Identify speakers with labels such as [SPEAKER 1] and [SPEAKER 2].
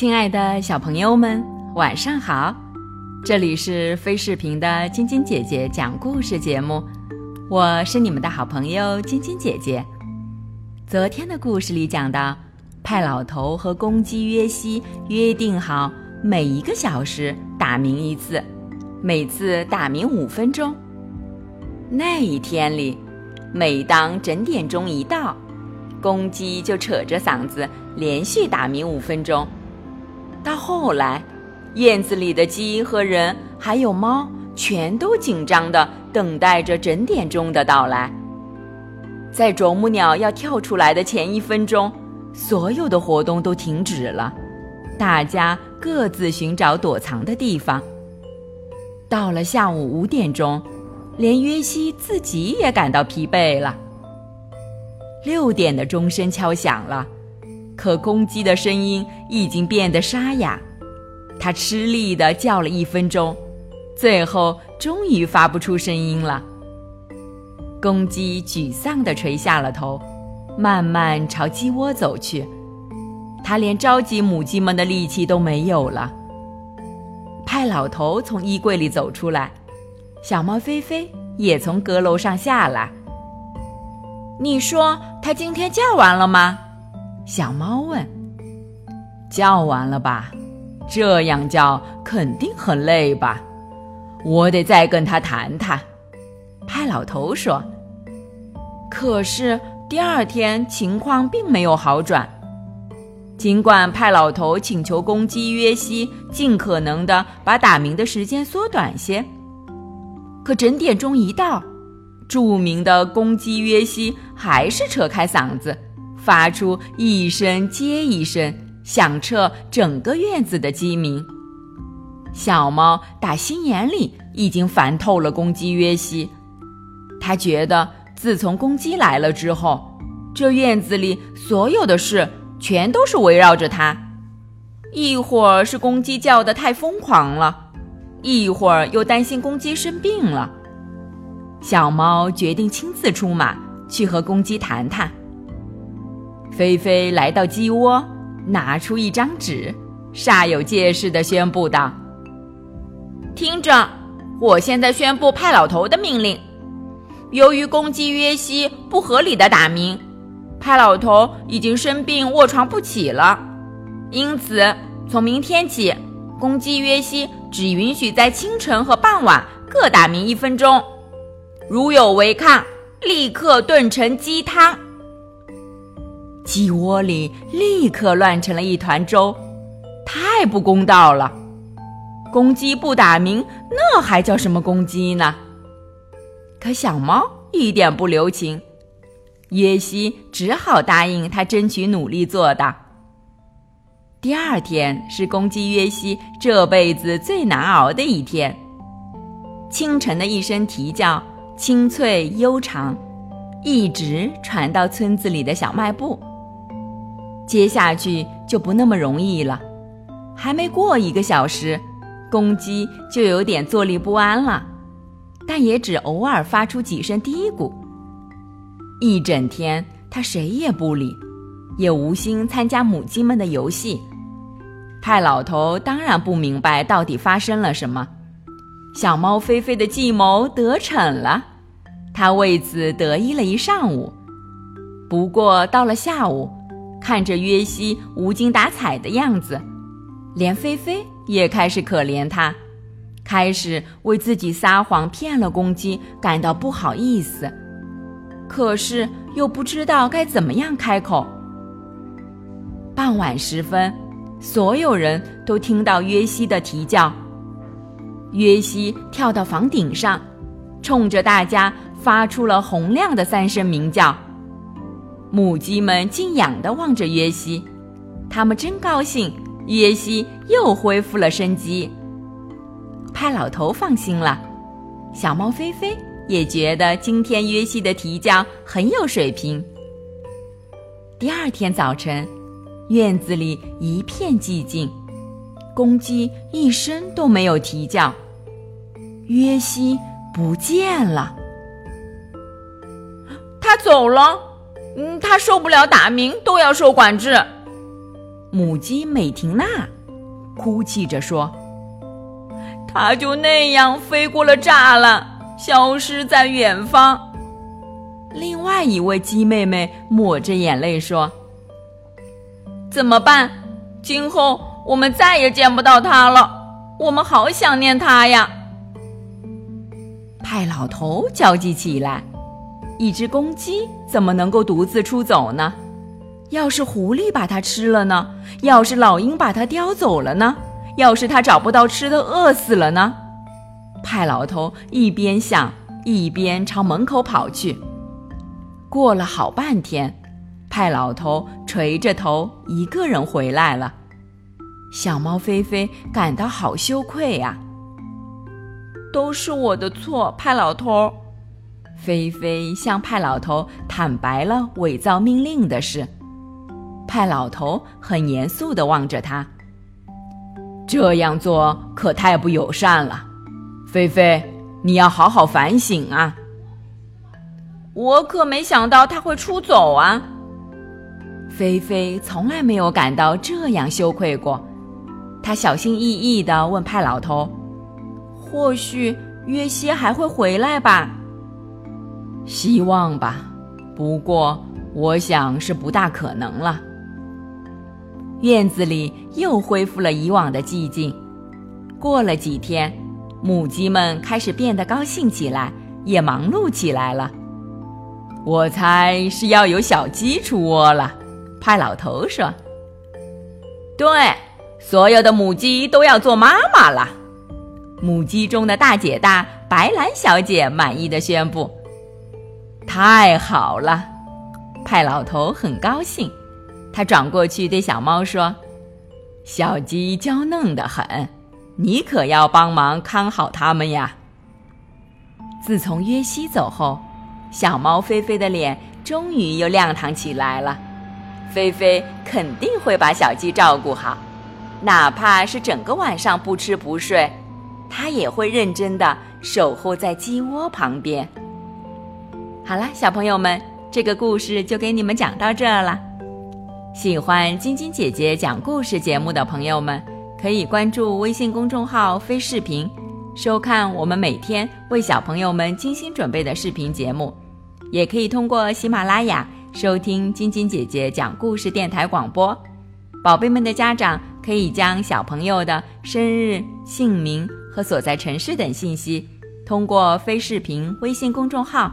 [SPEAKER 1] 亲爱的小朋友们，晚上好！这里是飞视频的晶晶姐姐讲故事节目，我是你们的好朋友晶晶姐姐。昨天的故事里讲到，派老头和公鸡约西约定好，每一个小时打鸣一次，每次打鸣五分钟。那一天里，每当整点钟一到，公鸡就扯着嗓子连续打鸣五分钟。到后来，院子里的鸡和人还有猫全都紧张地等待着整点钟的到来。在啄木鸟要跳出来的前一分钟，所有的活动都停止了，大家各自寻找躲藏的地方。到了下午五点钟，连约西自己也感到疲惫了。六点的钟声敲响了。可公鸡的声音已经变得沙哑，它吃力地叫了一分钟，最后终于发不出声音了。公鸡沮丧地垂下了头，慢慢朝鸡窝走去。它连召集母鸡们的力气都没有了。派老头从衣柜里走出来，小猫菲菲也从阁楼上下来。你说它今天叫完了吗？小猫问：“叫完了吧？这样叫肯定很累吧？我得再跟他谈谈。”派老头说。可是第二天情况并没有好转。尽管派老头请求公鸡约西尽可能的把打鸣的时间缩短些，可整点钟一到，著名的公鸡约西还是扯开嗓子。发出一声接一声，响彻整个院子的鸡鸣。小猫打心眼里已经烦透了公鸡约西，它觉得自从公鸡来了之后，这院子里所有的事全都是围绕着它。一会儿是公鸡叫得太疯狂了，一会儿又担心公鸡生病了。小猫决定亲自出马，去和公鸡谈谈。菲菲来到鸡窝，拿出一张纸，煞有介事地宣布道：“听着，我现在宣布派老头的命令。由于公鸡约西不合理的打鸣，派老头已经生病卧床不起了。因此，从明天起，公鸡约西只允许在清晨和傍晚各打鸣一分钟。如有违抗，立刻炖成鸡汤。”鸡窝里立刻乱成了一团粥，太不公道了！公鸡不打鸣，那还叫什么公鸡呢？可小猫一点不留情，约西只好答应他争取努力做到。第二天是公鸡约西这辈子最难熬的一天。清晨的一声啼叫，清脆悠长，一直传到村子里的小卖部。接下去就不那么容易了，还没过一个小时，公鸡就有点坐立不安了，但也只偶尔发出几声嘀咕。一整天，它谁也不理，也无心参加母鸡们的游戏。派老头当然不明白到底发生了什么。小猫菲菲的计谋得逞了，他为此得意了一上午。不过到了下午，看着约西无精打采的样子，连菲菲也开始可怜他，开始为自己撒谎骗了公鸡感到不好意思，可是又不知道该怎么样开口。傍晚时分，所有人都听到约西的啼叫，约西跳到房顶上，冲着大家发出了洪亮的三声鸣叫。母鸡们敬仰地望着约西，它们真高兴，约西又恢复了生机。派老头放心了，小猫菲菲也觉得今天约西的啼叫很有水平。第二天早晨，院子里一片寂静，公鸡一声都没有啼叫，约西不见了，他走了。嗯，他受不了打鸣，都要受管制。母鸡美婷娜哭泣着说：“它就那样飞过了栅栏，消失在远方。”另外一位鸡妹妹抹着眼泪说：“怎么办？今后我们再也见不到它了。我们好想念它呀！”派老头焦急起来：“一只公鸡怎么能够独自出走呢？要是狐狸把它吃了呢？要是老鹰把它叼走了呢？要是它找不到吃的饿死了呢？”派老头一边想，一边朝门口跑去。过了好半天，派老头垂着头一个人回来了。小猫菲菲感到好羞愧呀！都是我的错，派老头。菲菲向派老头坦白了伪造命令的事。派老头很严肃地望着他，这样做可太不友善了。菲菲，你要好好反省啊！我可没想到他会出走啊！菲菲从来没有感到这样羞愧过。她小心翼翼地问派老头：“或许约西还会回来吧？”“希望吧，不过我想是不大可能了。”院子里又恢复了以往的寂静。过了几天，母鸡们开始变得高兴起来，也忙碌起来了。我猜是要有小鸡出窝了，派老头说：“对，所有的母鸡都要做妈妈了。”母鸡中的大姐大白兰小姐满意的宣布：“太好了！”派老头很高兴，他转过去对小猫说：“小鸡娇嫩的很，你可要帮忙看好它们呀。”自从约西走后。小猫菲菲的脸终于又亮堂起来了，菲菲肯定会把小鸡照顾好，哪怕是整个晚上不吃不睡，它也会认真的守候在鸡窝旁边。好了，小朋友们，这个故事就给你们讲到这儿了。喜欢晶晶姐姐讲故事节目的朋友们，可以关注微信公众号“飞视频”。收看我们每天为小朋友们精心准备的视频节目，也可以通过喜马拉雅收听晶晶姐姐讲故事电台广播。宝贝们的家长可以将小朋友的生日、姓名和所在城市等信息，通过非视频微信公众号